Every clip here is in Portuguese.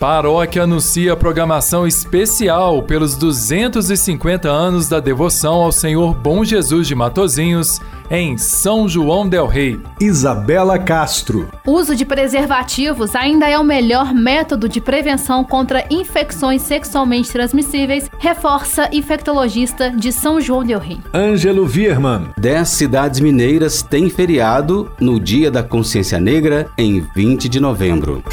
Paróquia anuncia programação especial pelos 250 anos da devoção ao Senhor Bom Jesus de Matozinhos em São João del Rei. Isabela Castro. Uso de preservativos ainda é o melhor método de prevenção contra infecções sexualmente transmissíveis, reforça infectologista de São João del Rei. Ângelo Virman. Dez cidades mineiras têm feriado no Dia da Consciência Negra em 20 de novembro.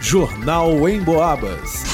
Jornal em Boabas.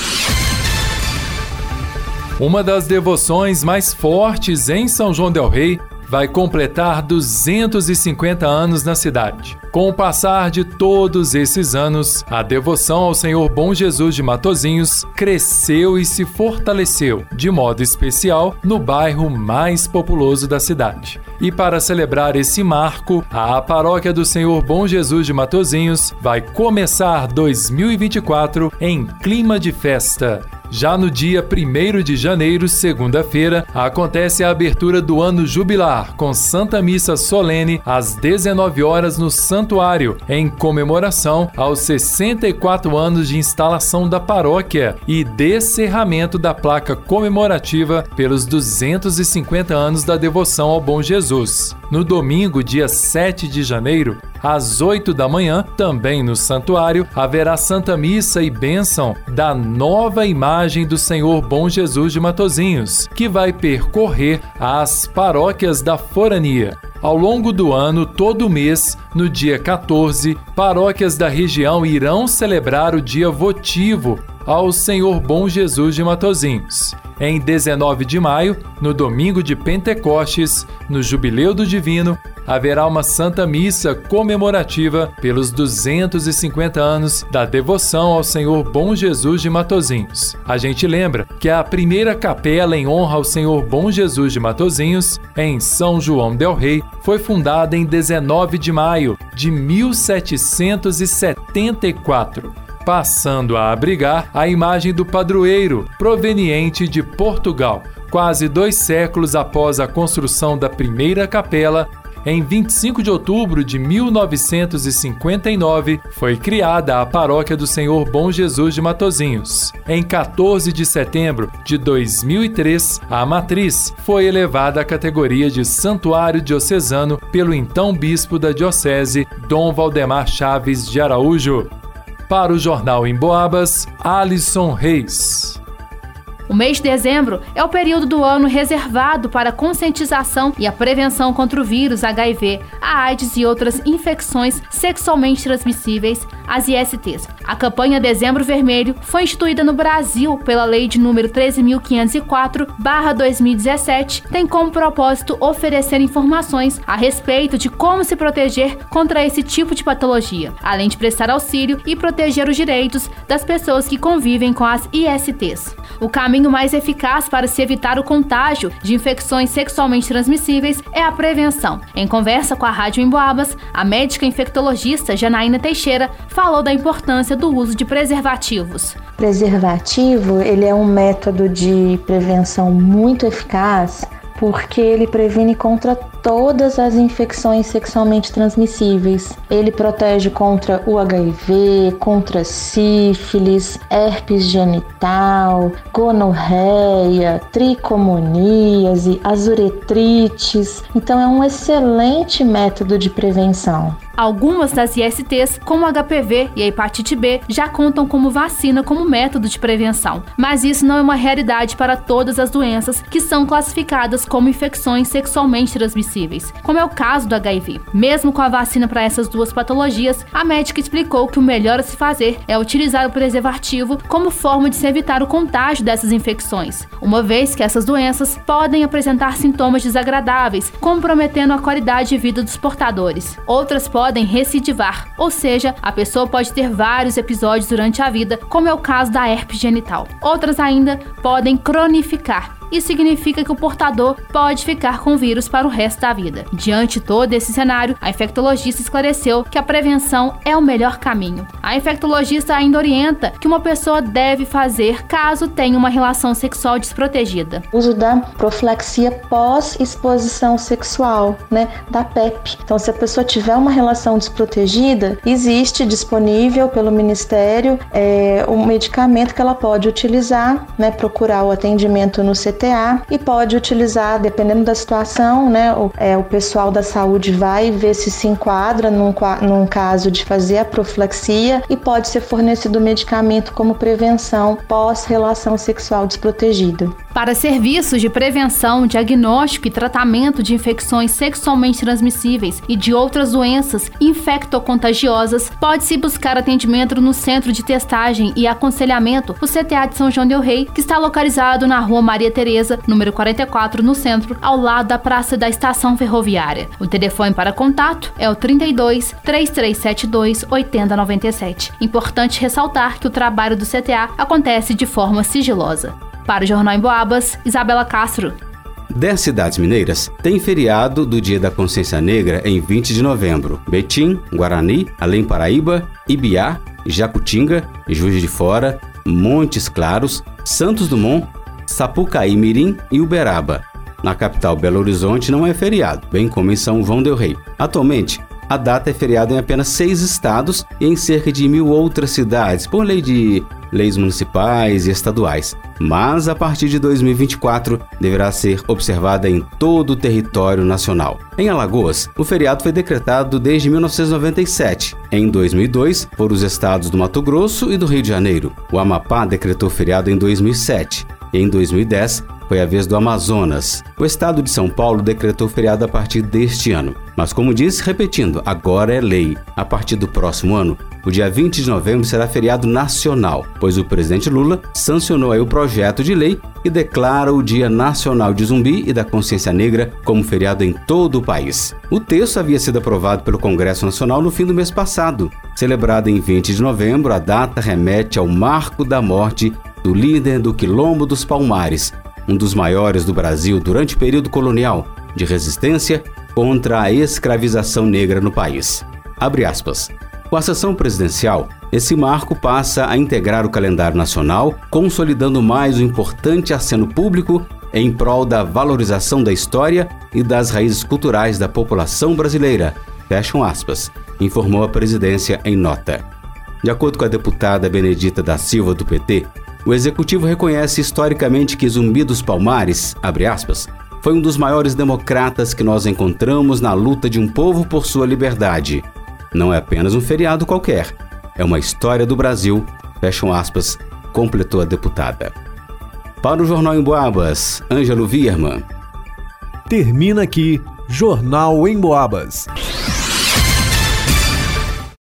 Uma das devoções mais fortes em São João del Rei vai completar 250 anos na cidade. Com o passar de todos esses anos, a devoção ao Senhor Bom Jesus de Matozinhos cresceu e se fortaleceu, de modo especial, no bairro mais populoso da cidade. E para celebrar esse marco, a Paróquia do Senhor Bom Jesus de Matozinhos vai começar 2024 em clima de festa. Já no dia 1 de janeiro, segunda-feira, acontece a abertura do ano jubilar, com Santa Missa solene às 19 horas no Santuário, em comemoração aos 64 anos de instalação da paróquia e descerramento da placa comemorativa pelos 250 anos da devoção ao Bom Jesus. No domingo, dia 7 de janeiro, às 8 da manhã, também no santuário, haverá Santa Missa e bênção da nova imagem do Senhor Bom Jesus de Matozinhos, que vai percorrer as paróquias da forania. Ao longo do ano, todo mês, no dia 14, paróquias da região irão celebrar o dia votivo ao Senhor Bom Jesus de Matozinhos. Em 19 de maio, no domingo de Pentecostes, no Jubileu do Divino, haverá uma Santa Missa comemorativa pelos 250 anos da devoção ao Senhor Bom Jesus de Matozinhos. A gente lembra que a primeira capela em honra ao Senhor Bom Jesus de Matozinhos, em São João del Rei, foi fundada em 19 de maio de 1774 passando a abrigar a imagem do padroeiro, proveniente de Portugal. Quase dois séculos após a construção da primeira capela, em 25 de outubro de 1959, foi criada a Paróquia do Senhor Bom Jesus de Matozinhos. Em 14 de setembro de 2003, a matriz foi elevada à categoria de Santuário Diocesano pelo então bispo da Diocese, Dom Valdemar Chaves de Araújo. Para o Jornal em Boabas, Alisson Reis. O mês de dezembro é o período do ano reservado para a conscientização e a prevenção contra o vírus HIV, a AIDS e outras infecções sexualmente transmissíveis, as ISTs. A campanha Dezembro Vermelho foi instituída no Brasil pela Lei de número 13.504/2017, tem como propósito oferecer informações a respeito de como se proteger contra esse tipo de patologia, além de prestar auxílio e proteger os direitos das pessoas que convivem com as ISTs. O caminho mais eficaz para se evitar o contágio de infecções sexualmente transmissíveis é a prevenção. Em conversa com a Rádio Emboabas, a médica infectologista Janaína Teixeira falou da importância do uso de preservativos. Preservativo, ele é um método de prevenção muito eficaz porque ele previne contra todas as infecções sexualmente transmissíveis. Ele protege contra o HIV, contra sífilis, herpes genital, gonorreia, tricomoníase, azuretrites. Então é um excelente método de prevenção. Algumas das ISTs, como o HPV e a hepatite B, já contam como vacina como método de prevenção. Mas isso não é uma realidade para todas as doenças que são classificadas como infecções sexualmente transmissíveis, como é o caso do HIV. Mesmo com a vacina para essas duas patologias, a médica explicou que o melhor a se fazer é utilizar o preservativo como forma de se evitar o contágio dessas infecções, uma vez que essas doenças podem apresentar sintomas desagradáveis, comprometendo a qualidade de vida dos portadores. Outras podem podem recidivar, ou seja, a pessoa pode ter vários episódios durante a vida, como é o caso da herpes genital. Outras ainda podem cronificar, Isso significa que o portador pode ficar com o vírus para o resto da vida. Diante todo esse cenário, a infectologista esclareceu que a prevenção é o melhor caminho. A infectologista ainda orienta que uma pessoa deve fazer caso tenha uma relação sexual desprotegida. O uso da profilaxia pós-exposição sexual, né, da PEP. Então, se a pessoa tiver uma relação desprotegida, existe disponível pelo Ministério é, um medicamento que ela pode utilizar, né, procurar o atendimento no CTA e pode utilizar, dependendo da situação, né, o, é, o pessoal da saúde vai ver se se enquadra num, num caso de fazer a profilaxia e pode ser fornecido medicamento como prevenção pós-relação sexual desprotegida. Para serviços de prevenção, diagnóstico e tratamento de infecções sexualmente transmissíveis e de outras doenças infectocontagiosas, pode-se buscar atendimento no Centro de Testagem e Aconselhamento, o CTA de São João del Rei, que está localizado na Rua Maria Tereza, número 44, no centro, ao lado da Praça da Estação Ferroviária. O telefone para contato é o 32 3372 8097. Importante ressaltar que o trabalho do CTA acontece de forma sigilosa. Para o Jornal em Boabas, Isabela Castro. Dez cidades mineiras têm feriado do Dia da Consciência Negra em 20 de novembro. Betim, Guarani, Além Paraíba, Ibiá, Jacutinga, Juiz de Fora, Montes Claros, Santos Dumont, Sapucaí Mirim e Uberaba. Na capital Belo Horizonte não é feriado, bem como em São João del Rei. Atualmente, a data é feriado em apenas seis estados e em cerca de mil outras cidades, por lei de leis municipais e estaduais. Mas a partir de 2024 deverá ser observada em todo o território nacional. Em Alagoas, o feriado foi decretado desde 1997. Em 2002, por os estados do Mato Grosso e do Rio de Janeiro. O Amapá decretou feriado em 2007. E em 2010, foi a vez do Amazonas. O estado de São Paulo decretou feriado a partir deste ano. Mas, como disse, repetindo, agora é lei. A partir do próximo ano, o dia 20 de novembro será feriado nacional, pois o presidente Lula sancionou aí o projeto de lei que declara o Dia Nacional de Zumbi e da Consciência Negra como feriado em todo o país. O texto havia sido aprovado pelo Congresso Nacional no fim do mês passado. Celebrado em 20 de novembro, a data remete ao marco da morte do líder do Quilombo dos Palmares, um dos maiores do Brasil durante o período colonial, de resistência contra a escravização negra no país. Abre aspas. Com a sessão presidencial, esse marco passa a integrar o calendário nacional, consolidando mais o importante aceno público em prol da valorização da história e das raízes culturais da população brasileira. Fecham aspas, informou a presidência em nota. De acordo com a deputada Benedita da Silva do PT, o executivo reconhece historicamente que Zumbi dos Palmares, aspas, foi um dos maiores democratas que nós encontramos na luta de um povo por sua liberdade. Não é apenas um feriado qualquer, é uma história do Brasil, fecham aspas, completou a deputada. Para o Jornal em Boabas, Ângelo Vierman. Termina aqui Jornal em Boabas.